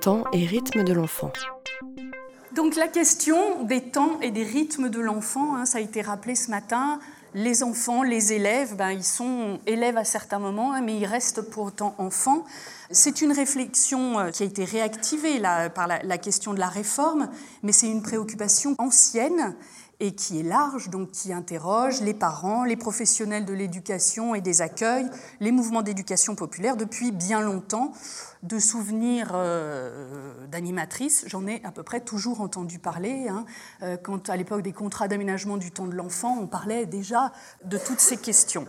Temps et rythme de l'enfant. Donc la question des temps et des rythmes de l'enfant, hein, ça a été rappelé ce matin. Les enfants, les élèves, ben, ils sont élèves à certains moments, hein, mais ils restent pour autant enfants. C'est une réflexion euh, qui a été réactivée là, par la question de la réforme, mais c'est une préoccupation ancienne et qui est large, donc qui interroge les parents, les professionnels de l'éducation et des accueils, les mouvements d'éducation populaire depuis bien longtemps. De souvenirs euh, d'animatrices, j'en ai à peu près toujours entendu parler. Hein. Euh, quand à l'époque des contrats d'aménagement du temps de l'enfant, on parlait déjà de toutes ces questions.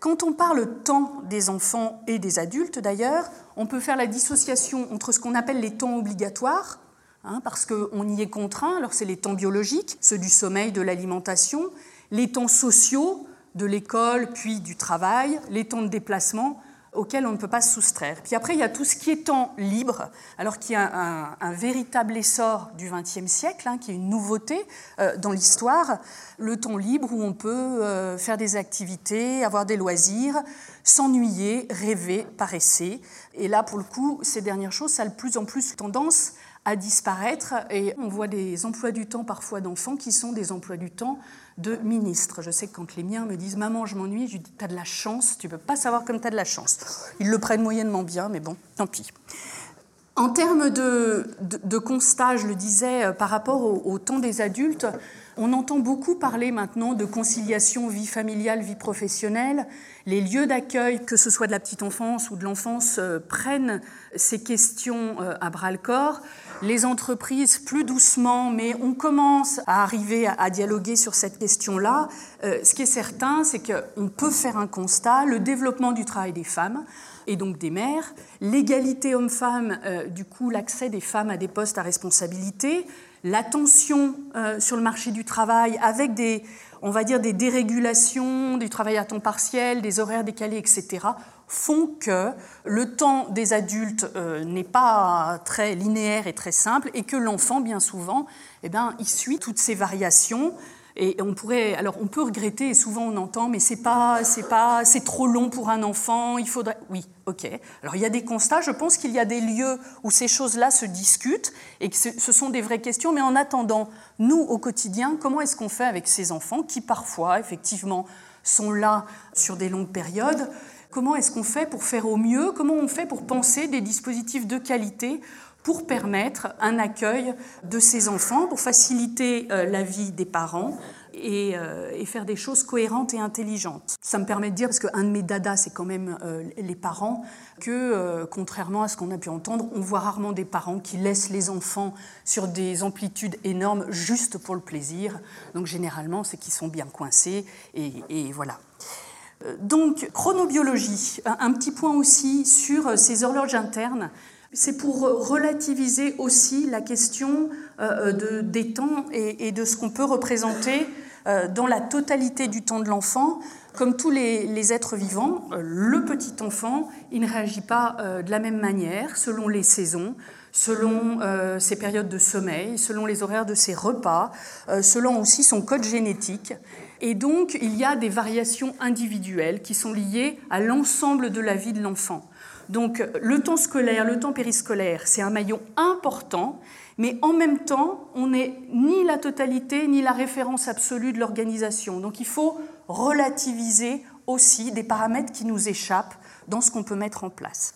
Quand on parle temps des enfants et des adultes, d'ailleurs, on peut faire la dissociation entre ce qu'on appelle les temps obligatoires, Hein, parce qu'on y est contraint. Alors c'est les temps biologiques, ceux du sommeil, de l'alimentation, les temps sociaux de l'école, puis du travail, les temps de déplacement auxquels on ne peut pas se soustraire. Puis après, il y a tout ce qui est temps libre, alors qu'il y a un, véritable essor du XXe siècle, hein, qui est une nouveauté euh, dans l'histoire, le temps libre où on peut euh, faire des activités, avoir des loisirs, s'ennuyer, rêver, paresser. Et là, pour le coup, ces dernières choses, ça a de plus en plus tendance à disparaître et on voit des emplois du temps parfois d'enfants qui sont des emplois du temps de ministres. Je sais que quand les miens me disent Maman, je m'ennuie, je dis T'as de la chance, tu peux pas savoir comme tu as de la chance. Ils le prennent moyennement bien, mais bon, tant pis. En termes de, de, constat, je le disais, euh, par rapport au, temps des adultes, on entend beaucoup parler maintenant de conciliation vie familiale, vie professionnelle. Les lieux d'accueil, que ce soit de la petite enfance ou de l'enfance, euh, prennent ces questions euh, à bras le corps. Les entreprises, plus doucement, mais on commence à arriver à, dialoguer sur cette question-là. ce qui est certain, c'est qu'on peut faire un constat, le développement du travail des femmes et donc des mères, l'égalité homme-femme, euh, du coup l'accès des femmes à des postes à responsabilité, l'attention euh, sur le marché du travail avec des, on va dire, des dérégulations du travail à temps partiel, des horaires décalés, etc., font que le temps des adultes euh, n'est pas très linéaire et très simple et que l'enfant, bien souvent, eh bien, il suit toutes ces variations et on pourrait, alors on peut regretter, et souvent on entend, mais c'est pas, c'est pas, c'est trop long pour un enfant. Il faudrait, oui, ok. Alors il y a des constats. Je pense qu'il y a des lieux où ces choses-là se discutent et que ce sont des vraies questions. Mais en attendant, nous au quotidien, comment est-ce qu'on fait avec ces enfants qui parfois, effectivement, sont là sur des longues périodes? Comment est-ce qu'on fait pour faire au mieux? Comment on fait pour penser des dispositifs de qualité pour permettre un accueil de ces enfants, pour faciliter euh, la vie des parents euh, et, faire des choses cohérentes et intelligentes. Ça me permet de dire, parce qu'un de mes dadas, c'est quand même euh, les parents, que contrairement à ce qu'on a pu entendre, on voit rarement des parents qui laissent les enfants sur des amplitudes énormes juste pour le plaisir. Donc généralement, c'est qu'ils sont bien coincés et, voilà. Donc, chronobiologie, un petit point aussi sur ces horloges internes c'est pour relativiser aussi la question euh, de, des temps et, de ce qu'on peut représenter euh, dans la totalité du temps de l'enfant. Comme tous les, êtres vivants, euh, le petit enfant, il ne réagit pas de la même manière selon les saisons, selon ses périodes de sommeil, selon les horaires de ses repas, selon aussi son code génétique. Et donc, il y a des variations individuelles qui sont liées à l'ensemble de la vie de l'enfant. Donc le temps scolaire, le temps périscolaire, c'est un maillon important, mais en même temps, on n'est ni la totalité ni la référence absolue de l'organisation. Donc il faut relativiser aussi des paramètres qui nous échappent dans ce qu'on peut mettre en place.